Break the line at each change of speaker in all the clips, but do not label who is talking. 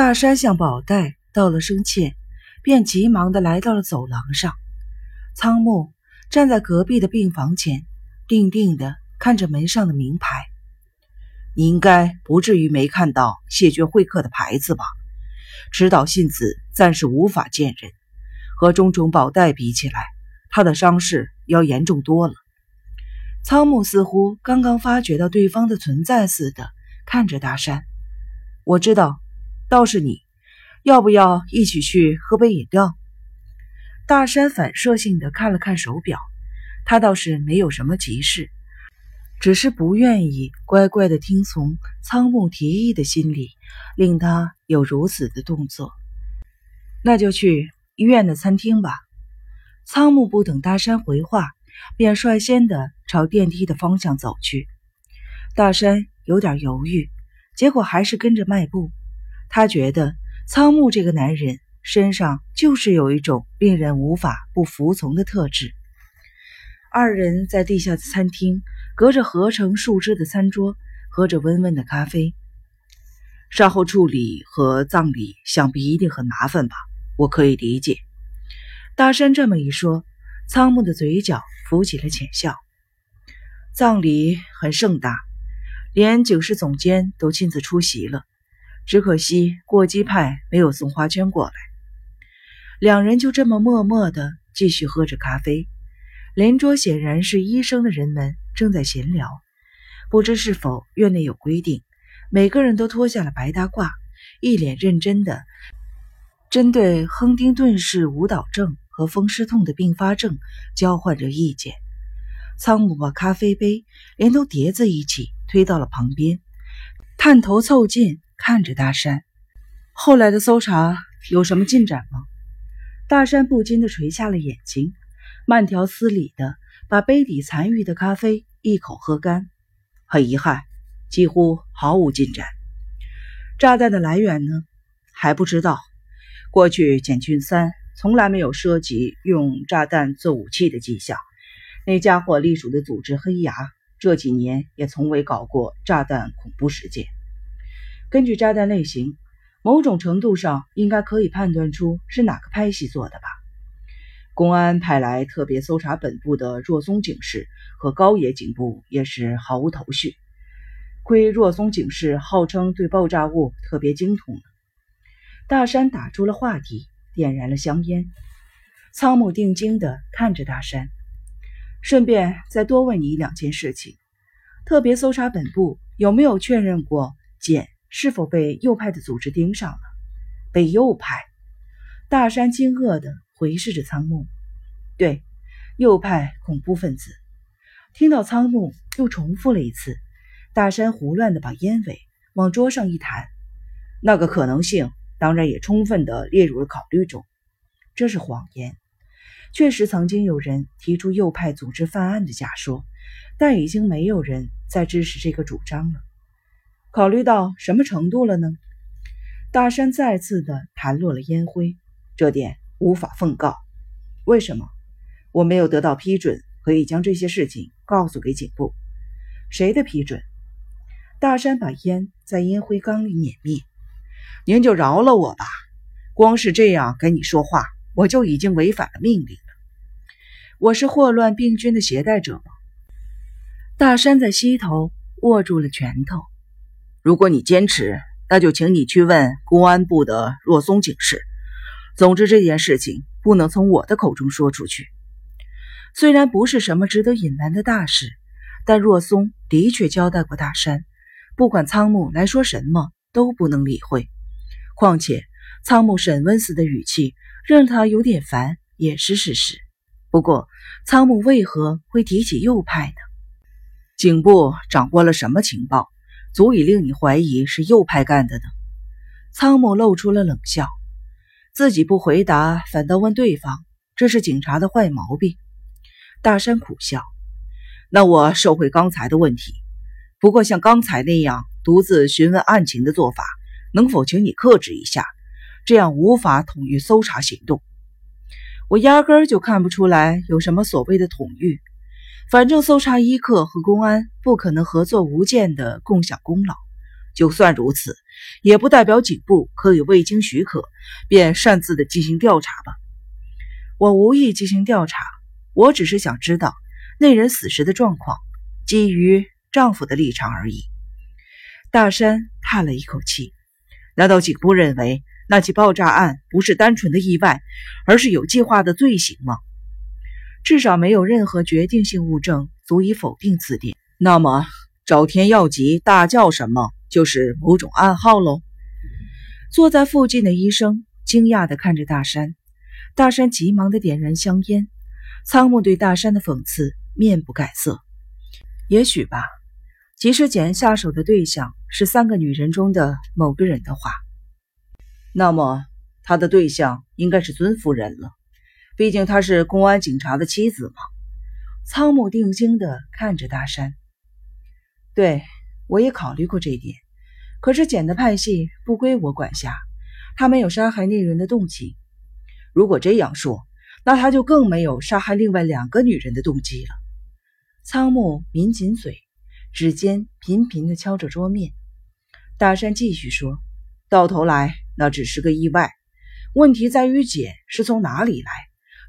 大山向宝黛道了声歉，便急忙的来到了走廊上。仓木站在隔壁的病房前，定定的看着门上的名牌。
你应该不至于没看到谢绝会客的牌子吧？池岛信子暂时无法见人，和种种宝黛比起来，他的伤势要严重多了。
仓木似乎刚刚发觉到对方的存在似的，看着大山。
我知道，倒是你，要不要一起去喝杯饮料？
大山反射性的看了看手表，他倒是没有什么急事。只是不愿意乖乖的听从仓木提议的心理，令他有如此的动作。
那就去医院的餐厅吧。
仓木不等大山回话，便率先的朝电梯的方向走去。大山有点犹豫，结果还是跟着迈步。他觉得仓木这个男人身上就是有一种令人无法不服从的特质。二人在地下餐厅。隔着合成树枝的餐桌，喝着温温的咖啡。
善后处理和葬礼想必一定很麻烦吧？我可以理解。
大山这么一说，仓木的嘴角浮起了浅笑。
葬礼很盛大，连警视总监都亲自出席了。只可惜过激派没有送花圈过来。
两人就这么默默的继续喝着咖啡。邻桌显然是医生的人们。正在闲聊，不知是否院内有规定，每个人都脱下了白大褂，一脸认真的针对亨丁顿氏舞蹈症和风湿痛的并发症交换着意见。仓姆把咖啡杯连同碟子一起推到了旁边，探头凑近看着大山。
后来的搜查有什么进展吗？
大山不禁的垂下了眼睛，慢条斯理的把杯底残余的咖啡。一口喝干，
很遗憾，几乎毫无进展。
炸弹的来源呢？
还不知道。过去简俊三从来没有涉及用炸弹做武器的迹象。那家伙隶属的组织黑牙，这几年也从未搞过炸弹恐怖事件。
根据炸弹类型，某种程度上应该可以判断出是哪个派系做的吧。
公安派来特别搜查本部的若松警视和高野警部也是毫无头绪。亏若松警视号称对爆炸物特别精通。
大山打住了话题，点燃了香烟。仓木定睛地看着大山，顺便再多问你两件事情：特别搜查本部有没有确认过简是否被右派的组织盯上了？
被右派？
大山惊愕的。回视着仓木，对，右派恐怖分子。听到仓木又重复了一次，大山胡乱的把烟尾往桌上一弹，
那个可能性当然也充分的列入了考虑中。
这是谎言，确实曾经有人提出右派组织犯案的假说，但已经没有人再支持这个主张了。考虑到什么程度了呢？大山再次的弹落了烟灰，
这点。无法奉告，
为什么？
我没有得到批准，可以将这些事情告诉给警部。
谁的批准？大山把烟在烟灰缸里碾灭。
您就饶了我吧，光是这样跟你说话，我就已经违反了命令了。
我是霍乱病菌的携带者吗？大山在膝头握住了拳头。
如果你坚持，那就请你去问公安部的若松警视。总之，这件事情不能从我的口中说出去。
虽然不是什么值得隐瞒的大事，但若松的确交代过大山，不管仓木来说什么都不能理会。况且，仓木审问时的语气让他有点烦，也是事实。不过，仓木为何会提起右派呢？
警部掌握了什么情报，足以令你怀疑是右派干的呢？
仓木露出了冷笑。自己不回答，反倒问对方，这是警察的坏毛病。
大山苦笑：“那我收回刚才的问题。不过像刚才那样独自询问案情的做法，能否请你克制一下？这样无法统御搜查行动。
我压根儿就看不出来有什么所谓的统御。反正搜查一课和公安不可能合作无间的共享功劳。
就算如此，也不代表警部可以未经许可便擅自的进行调查吧？
我无意进行调查，我只是想知道那人死时的状况，基于丈夫的立场而已。大山叹了一口气，
难道警部认为那起爆炸案不是单纯的意外，而是有计划的罪行吗？
至少没有任何决定性物证足以否定此点。
那么，沼田耀吉大叫什么，就是某种暗号喽？
坐在附近的医生惊讶地看着大山，大山急忙地点燃香烟。仓木对大山的讽刺面不改色。也许吧。即使简下手的对象是三个女人中的某个人的话，
那么他的对象应该是尊夫人了。毕竟她是公安警察的妻子嘛。
仓木定睛地看着大山。对，我也考虑过这点。可是简的派系不归我管辖，他没有杀害那人的动机。
如果这样说，那他就更没有杀害另外两个女人的动机了。
仓木抿紧嘴。指尖频频地敲着桌面，大山继续说：“
到头来，那只是个意外。问题在于简是从哪里来，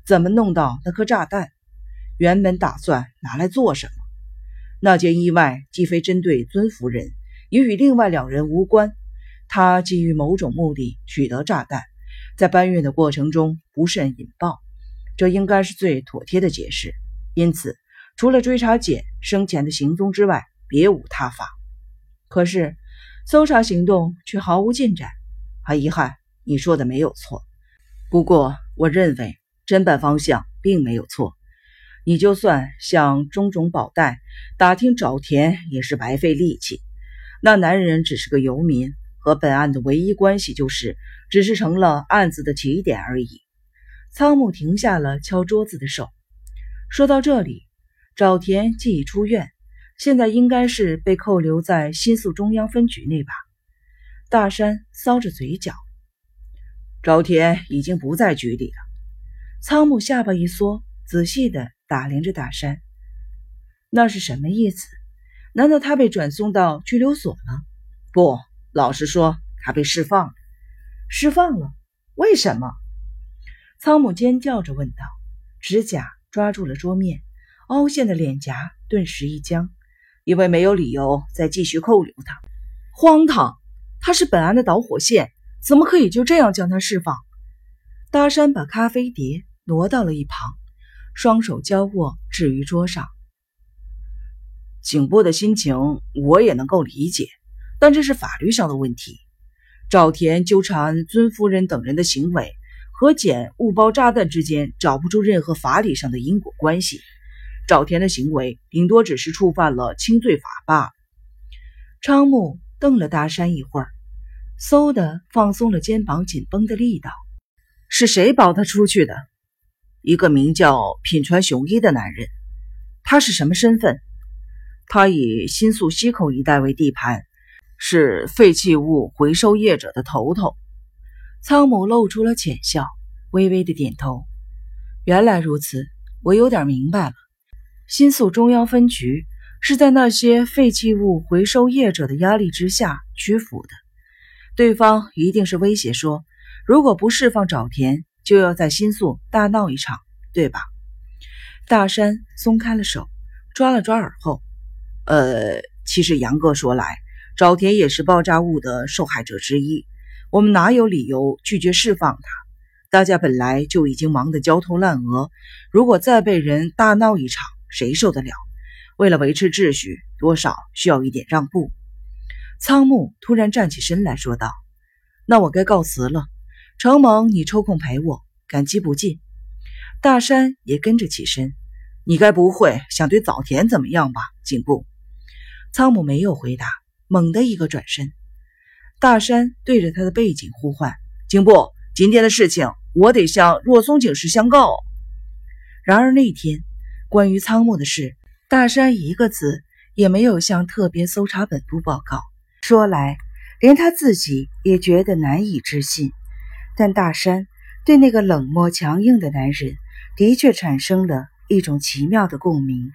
怎么弄到那颗炸弹？原本打算拿来做什么？那件意外既非针对尊夫人，也与另外两人无关。他基于某种目的取得炸弹，在搬运的过程中不慎引爆，这应该是最妥帖的解释。因此，除了追查简生前的行踪之外，别无他法，
可是搜查行动却毫无进展。
很遗憾，你说的没有错。不过，我认为侦办方向并没有错。你就算向中种保代打听沼田，也是白费力气。那男人只是个游民，和本案的唯一关系就是，只是成了案子的起点而已。
仓木停下了敲桌子的手。说到这里，沼田既已出院。现在应该是被扣留在新宿中央分局内吧？大山搔着嘴角。
沼田已经不在局里了。
仓木下巴一缩，仔细的打量着大山。那是什么意思？难道他被转送到拘留所了？
不，老实说，他被释放了。
释放了？为什么？仓木尖叫着问道，指甲抓住了桌面，凹陷的脸颊顿时一僵。
因为没有理由再继续扣留他，
荒唐！他是本案的导火线，怎么可以就这样将他释放？大山把咖啡碟挪到了一旁，双手交握置于桌上。
警部的心情我也能够理解，但这是法律上的问题。赵田纠缠尊夫人等人的行为和简误包炸弹之间找不出任何法理上的因果关系。赵田的行为顶多只是触犯了轻罪法罢了。
昌木瞪了大山一会儿，嗖的放松了肩膀紧绷的力道。
是谁保他出去的？一个名叫品川雄一的男人。他是什么身份？他以新宿西口一带为地盘，是废弃物回收业者的头头。
仓木露出了浅笑，微微的点头。原来如此，我有点明白了。新宿中央分局是在那些废弃物回收业者的压力之下屈服的。对方一定是威胁说，如果不释放沼田，就要在新宿大闹一场，对吧？大山松开了手，抓了抓耳后。
呃，其实杨哥说来，沼田也是爆炸物的受害者之一，我们哪有理由拒绝释放他？大家本来就已经忙得焦头烂额，如果再被人大闹一场，谁受得了？为了维持秩序，多少需要一点让步。
仓木突然站起身来说道：“那我该告辞了。承蒙你抽空陪我，感激不尽。”大山也跟着起身：“
你该不会想对早田怎么样吧？”警部
仓木没有回答，猛地一个转身。大山对着他的背景呼唤：“
警部，今天的事情我得向若松警视相告。”
然而那天。关于仓木的事，大山一个字也没有向特别搜查本部报告。说来，连他自己也觉得难以置信。但大山对那个冷漠强硬的男人，的确产生了一种奇妙的共鸣。